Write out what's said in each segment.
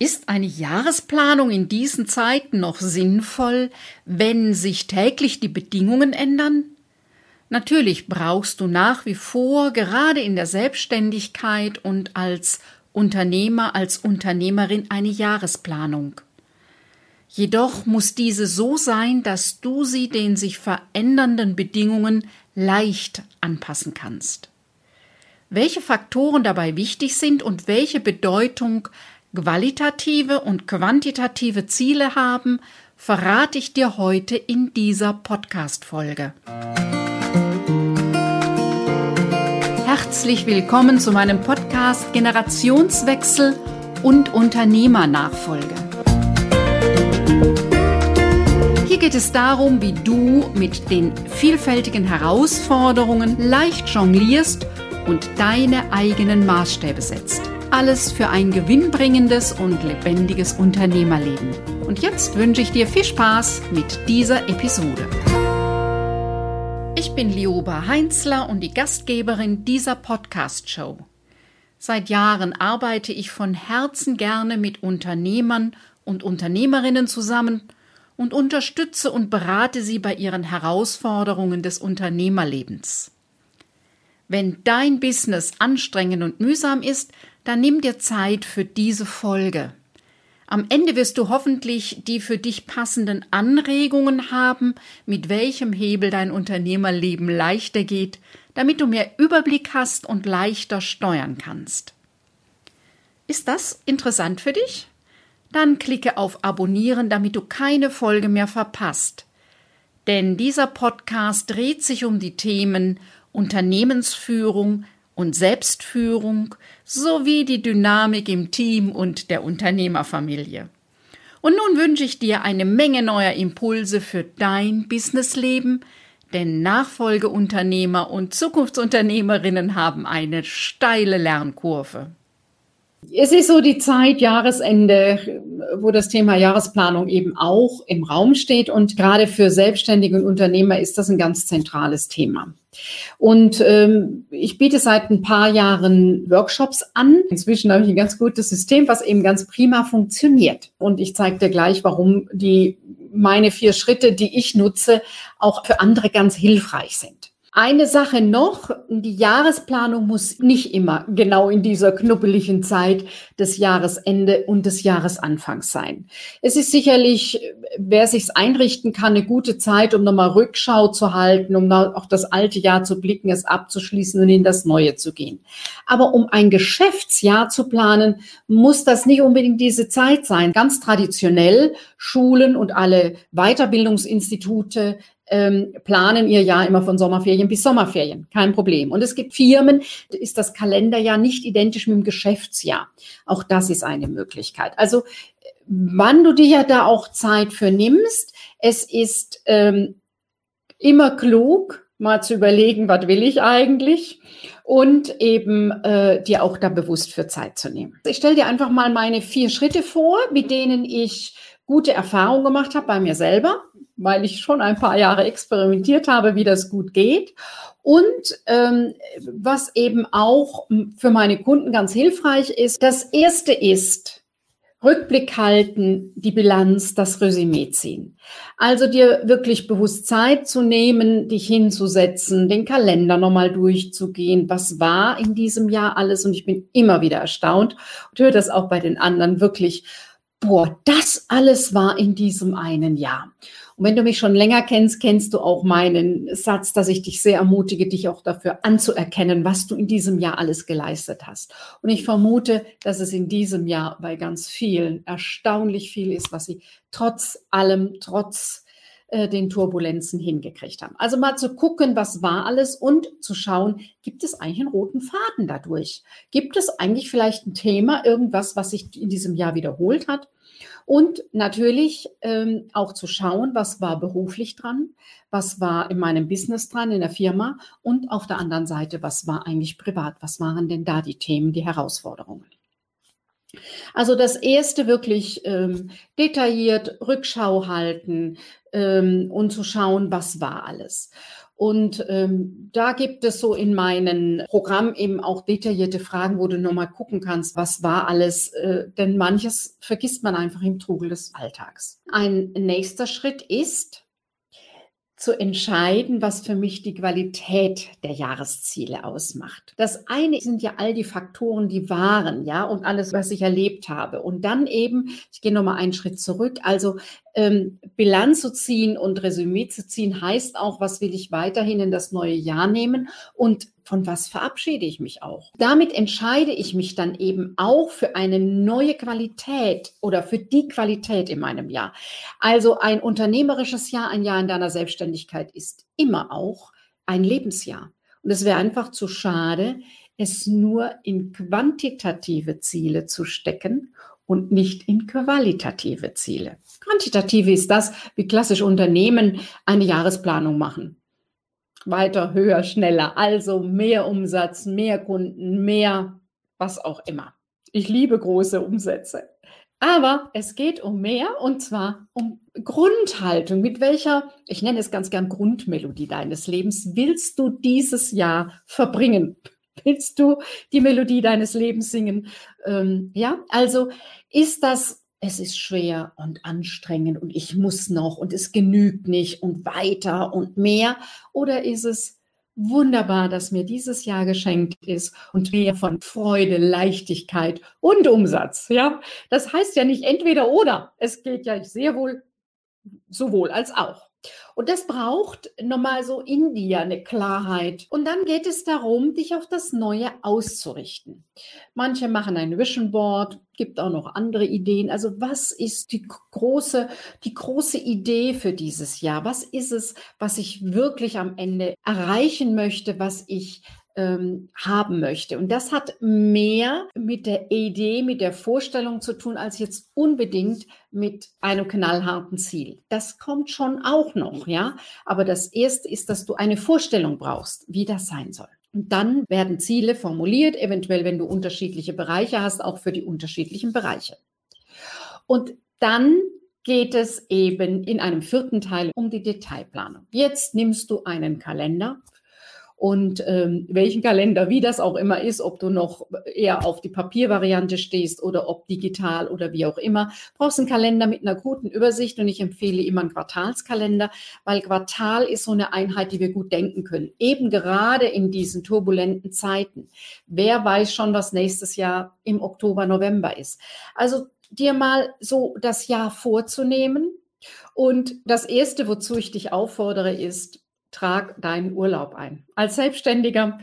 Ist eine Jahresplanung in diesen Zeiten noch sinnvoll, wenn sich täglich die Bedingungen ändern? Natürlich brauchst du nach wie vor gerade in der Selbstständigkeit und als Unternehmer, als Unternehmerin eine Jahresplanung. Jedoch muss diese so sein, dass du sie den sich verändernden Bedingungen leicht anpassen kannst. Welche Faktoren dabei wichtig sind und welche Bedeutung qualitative und quantitative Ziele haben, verrate ich dir heute in dieser Podcast-Folge. Herzlich willkommen zu meinem Podcast Generationswechsel und Unternehmernachfolge. Hier geht es darum, wie du mit den vielfältigen Herausforderungen leicht jonglierst und deine eigenen Maßstäbe setzt. Alles für ein gewinnbringendes und lebendiges Unternehmerleben. Und jetzt wünsche ich dir viel Spaß mit dieser Episode. Ich bin Lioba Heinzler und die Gastgeberin dieser Podcast-Show. Seit Jahren arbeite ich von Herzen gerne mit Unternehmern und Unternehmerinnen zusammen und unterstütze und berate sie bei ihren Herausforderungen des Unternehmerlebens. Wenn dein Business anstrengend und mühsam ist, dann nimm dir Zeit für diese Folge. Am Ende wirst du hoffentlich die für dich passenden Anregungen haben, mit welchem Hebel dein Unternehmerleben leichter geht, damit du mehr Überblick hast und leichter steuern kannst. Ist das interessant für dich? Dann klicke auf Abonnieren, damit du keine Folge mehr verpasst. Denn dieser Podcast dreht sich um die Themen Unternehmensführung und Selbstführung sowie die Dynamik im Team und der Unternehmerfamilie. Und nun wünsche ich dir eine Menge neuer Impulse für dein Businessleben, denn Nachfolgeunternehmer und Zukunftsunternehmerinnen haben eine steile Lernkurve. Es ist so die Zeit, Jahresende, wo das Thema Jahresplanung eben auch im Raum steht. Und gerade für Selbstständige und Unternehmer ist das ein ganz zentrales Thema. Und ähm, ich biete seit ein paar Jahren Workshops an. Inzwischen habe ich ein ganz gutes System, was eben ganz prima funktioniert. Und ich zeige dir gleich, warum die meine vier Schritte, die ich nutze, auch für andere ganz hilfreich sind. Eine Sache noch, die Jahresplanung muss nicht immer genau in dieser knubbeligen Zeit des Jahresende und des Jahresanfangs sein. Es ist sicherlich, wer sich's einrichten kann, eine gute Zeit, um nochmal Rückschau zu halten, um auch das alte Jahr zu blicken, es abzuschließen und in das neue zu gehen. Aber um ein Geschäftsjahr zu planen, muss das nicht unbedingt diese Zeit sein. Ganz traditionell Schulen und alle Weiterbildungsinstitute ähm, planen ihr Jahr immer von Sommerferien bis Sommerferien. Kein Problem. Und es gibt Firmen, ist das Kalenderjahr nicht identisch mit dem Geschäftsjahr. Auch das ist eine Möglichkeit. Also wann du dir ja da auch Zeit für nimmst, es ist ähm, immer klug, mal zu überlegen, was will ich eigentlich und eben äh, dir auch da bewusst für Zeit zu nehmen. Ich stelle dir einfach mal meine vier Schritte vor, mit denen ich gute Erfahrungen gemacht habe bei mir selber weil ich schon ein paar Jahre experimentiert habe, wie das gut geht. Und ähm, was eben auch für meine Kunden ganz hilfreich ist, das erste ist, Rückblick halten, die Bilanz, das Resümee ziehen. Also dir wirklich bewusst Zeit zu nehmen, dich hinzusetzen, den Kalender nochmal durchzugehen. Was war in diesem Jahr alles? Und ich bin immer wieder erstaunt und höre das auch bei den anderen wirklich. Boah, das alles war in diesem einen Jahr. Und wenn du mich schon länger kennst, kennst du auch meinen Satz, dass ich dich sehr ermutige, dich auch dafür anzuerkennen, was du in diesem Jahr alles geleistet hast. Und ich vermute, dass es in diesem Jahr bei ganz vielen erstaunlich viel ist, was sie trotz allem, trotz äh, den Turbulenzen hingekriegt haben. Also mal zu gucken, was war alles und zu schauen, gibt es eigentlich einen roten Faden dadurch? Gibt es eigentlich vielleicht ein Thema, irgendwas, was sich in diesem Jahr wiederholt hat? Und natürlich ähm, auch zu schauen, was war beruflich dran, was war in meinem Business dran, in der Firma und auf der anderen Seite, was war eigentlich privat, was waren denn da die Themen, die Herausforderungen. Also das erste wirklich ähm, detailliert Rückschau halten ähm, und zu schauen, was war alles. Und ähm, da gibt es so in meinem Programm eben auch detaillierte Fragen, wo du nochmal gucken kannst, was war alles, äh, denn manches vergisst man einfach im Trugel des Alltags. Ein nächster Schritt ist, zu entscheiden, was für mich die Qualität der Jahresziele ausmacht. Das eine sind ja all die Faktoren, die waren, ja, und alles, was ich erlebt habe. Und dann eben, ich gehe nochmal einen Schritt zurück, also ähm, Bilanz zu ziehen und Resümee zu ziehen, heißt auch, was will ich weiterhin in das neue Jahr nehmen und von was verabschiede ich mich auch. Damit entscheide ich mich dann eben auch für eine neue Qualität oder für die Qualität in meinem Jahr. Also ein unternehmerisches Jahr, ein Jahr in deiner Selbstständigkeit ist immer auch ein Lebensjahr. Und es wäre einfach zu schade, es nur in quantitative Ziele zu stecken und nicht in qualitative Ziele. Quantitative ist das, wie klassisch Unternehmen eine Jahresplanung machen. Weiter, höher, schneller. Also mehr Umsatz, mehr Kunden, mehr was auch immer. Ich liebe große Umsätze. Aber es geht um mehr und zwar um Grundhaltung. Mit welcher, ich nenne es ganz gern Grundmelodie deines Lebens, willst du dieses Jahr verbringen? Willst du die Melodie deines Lebens singen? Ähm, ja, also ist das es ist schwer und anstrengend und ich muss noch und es genügt nicht und weiter und mehr? Oder ist es wunderbar, dass mir dieses Jahr geschenkt ist und mehr von Freude, Leichtigkeit und Umsatz? Ja, das heißt ja nicht entweder oder. Es geht ja sehr wohl sowohl als auch. Und das braucht nochmal so in dir eine Klarheit. Und dann geht es darum, dich auf das Neue auszurichten. Manche machen ein Vision Board, gibt auch noch andere Ideen. Also was ist die große, die große Idee für dieses Jahr? Was ist es, was ich wirklich am Ende erreichen möchte, was ich ähm, haben möchte. Und das hat mehr mit der Idee, mit der Vorstellung zu tun, als jetzt unbedingt mit einem knallharten Ziel. Das kommt schon auch noch, ja. Aber das erste ist, dass du eine Vorstellung brauchst, wie das sein soll. Und dann werden Ziele formuliert, eventuell, wenn du unterschiedliche Bereiche hast, auch für die unterschiedlichen Bereiche. Und dann geht es eben in einem vierten Teil um die Detailplanung. Jetzt nimmst du einen Kalender und ähm, welchen Kalender, wie das auch immer ist, ob du noch eher auf die Papiervariante stehst oder ob digital oder wie auch immer, brauchst einen Kalender mit einer guten Übersicht und ich empfehle immer einen Quartalskalender, weil Quartal ist so eine Einheit, die wir gut denken können. Eben gerade in diesen turbulenten Zeiten. Wer weiß schon, was nächstes Jahr im Oktober, November ist. Also dir mal so das Jahr vorzunehmen. Und das Erste, wozu ich dich auffordere, ist, trag deinen Urlaub ein. Als Selbstständiger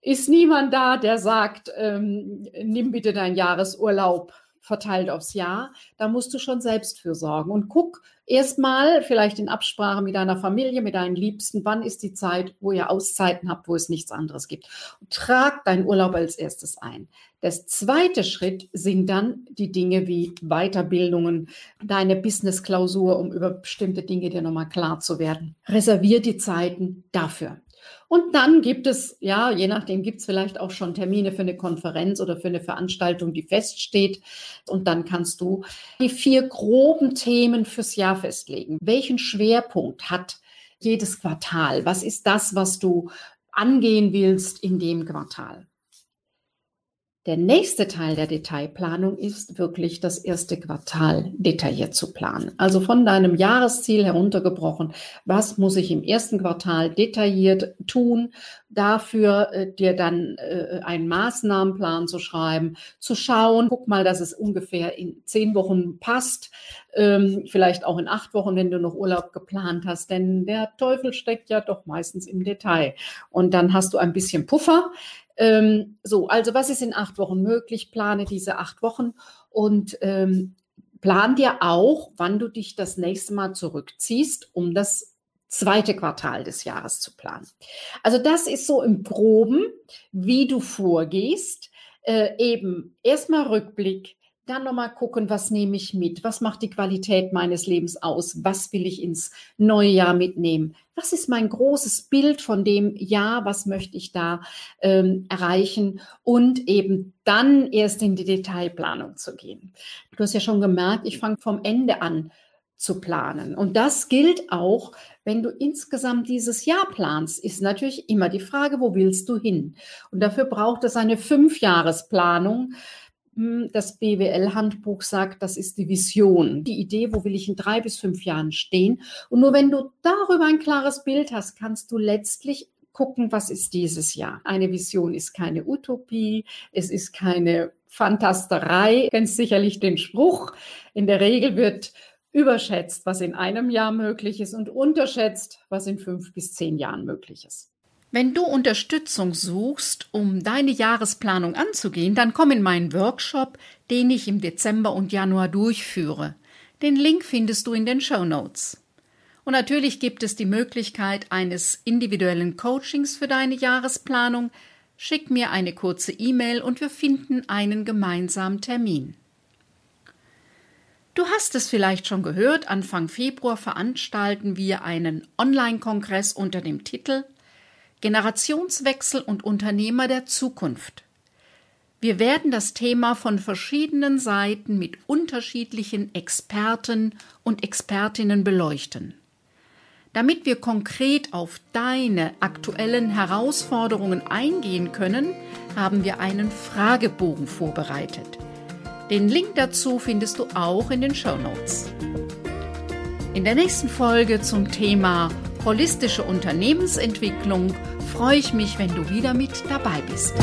ist niemand da, der sagt, ähm, nimm bitte deinen Jahresurlaub verteilt aufs Jahr. Da musst du schon selbst für sorgen und guck erstmal vielleicht in Absprache mit deiner Familie, mit deinen Liebsten, wann ist die Zeit, wo ihr Auszeiten habt, wo es nichts anderes gibt. Und trag deinen Urlaub als erstes ein. Das zweite Schritt sind dann die Dinge wie Weiterbildungen, deine Business-Klausur, um über bestimmte Dinge dir nochmal klar zu werden. Reservier die Zeiten dafür. Und dann gibt es, ja, je nachdem gibt es vielleicht auch schon Termine für eine Konferenz oder für eine Veranstaltung, die feststeht. Und dann kannst du die vier groben Themen fürs Jahr festlegen. Welchen Schwerpunkt hat jedes Quartal? Was ist das, was du angehen willst in dem Quartal? Der nächste Teil der Detailplanung ist wirklich das erste Quartal detailliert zu planen. Also von deinem Jahresziel heruntergebrochen, was muss ich im ersten Quartal detailliert tun, dafür äh, dir dann äh, einen Maßnahmenplan zu schreiben, zu schauen, guck mal, dass es ungefähr in zehn Wochen passt, ähm, vielleicht auch in acht Wochen, wenn du noch Urlaub geplant hast, denn der Teufel steckt ja doch meistens im Detail. Und dann hast du ein bisschen Puffer, ähm, so, also was ist in acht Wochen möglich? Plane diese acht Wochen und ähm, plan dir auch, wann du dich das nächste Mal zurückziehst, um das zweite Quartal des Jahres zu planen. Also das ist so im Groben, wie du vorgehst. Äh, eben erstmal Rückblick, dann nochmal gucken, was nehme ich mit? Was macht die Qualität meines Lebens aus? Was will ich ins neue Jahr mitnehmen? Was ist mein großes Bild von dem Jahr? Was möchte ich da ähm, erreichen? Und eben dann erst in die Detailplanung zu gehen. Du hast ja schon gemerkt, ich fange vom Ende an zu planen. Und das gilt auch, wenn du insgesamt dieses Jahr planst, ist natürlich immer die Frage, wo willst du hin? Und dafür braucht es eine Fünfjahresplanung. Hm, das BWL-Handbuch sagt, das ist die Vision, die Idee, wo will ich in drei bis fünf Jahren stehen. Und nur wenn du darüber ein klares Bild hast, kannst du letztlich gucken, was ist dieses Jahr. Eine Vision ist keine Utopie, es ist keine Fantasterei. Ganz sicherlich den Spruch. In der Regel wird überschätzt, was in einem Jahr möglich ist und unterschätzt, was in fünf bis zehn Jahren möglich ist. Wenn du Unterstützung suchst, um deine Jahresplanung anzugehen, dann komm in meinen Workshop, den ich im Dezember und Januar durchführe. Den Link findest du in den Show Notes. Und natürlich gibt es die Möglichkeit eines individuellen Coachings für deine Jahresplanung. Schick mir eine kurze E-Mail und wir finden einen gemeinsamen Termin. Du hast es vielleicht schon gehört, Anfang Februar veranstalten wir einen Online-Kongress unter dem Titel Generationswechsel und Unternehmer der Zukunft. Wir werden das Thema von verschiedenen Seiten mit unterschiedlichen Experten und Expertinnen beleuchten. Damit wir konkret auf deine aktuellen Herausforderungen eingehen können, haben wir einen Fragebogen vorbereitet. Den Link dazu findest du auch in den Show Notes. In der nächsten Folge zum Thema holistische Unternehmensentwicklung freue ich mich, wenn du wieder mit dabei bist.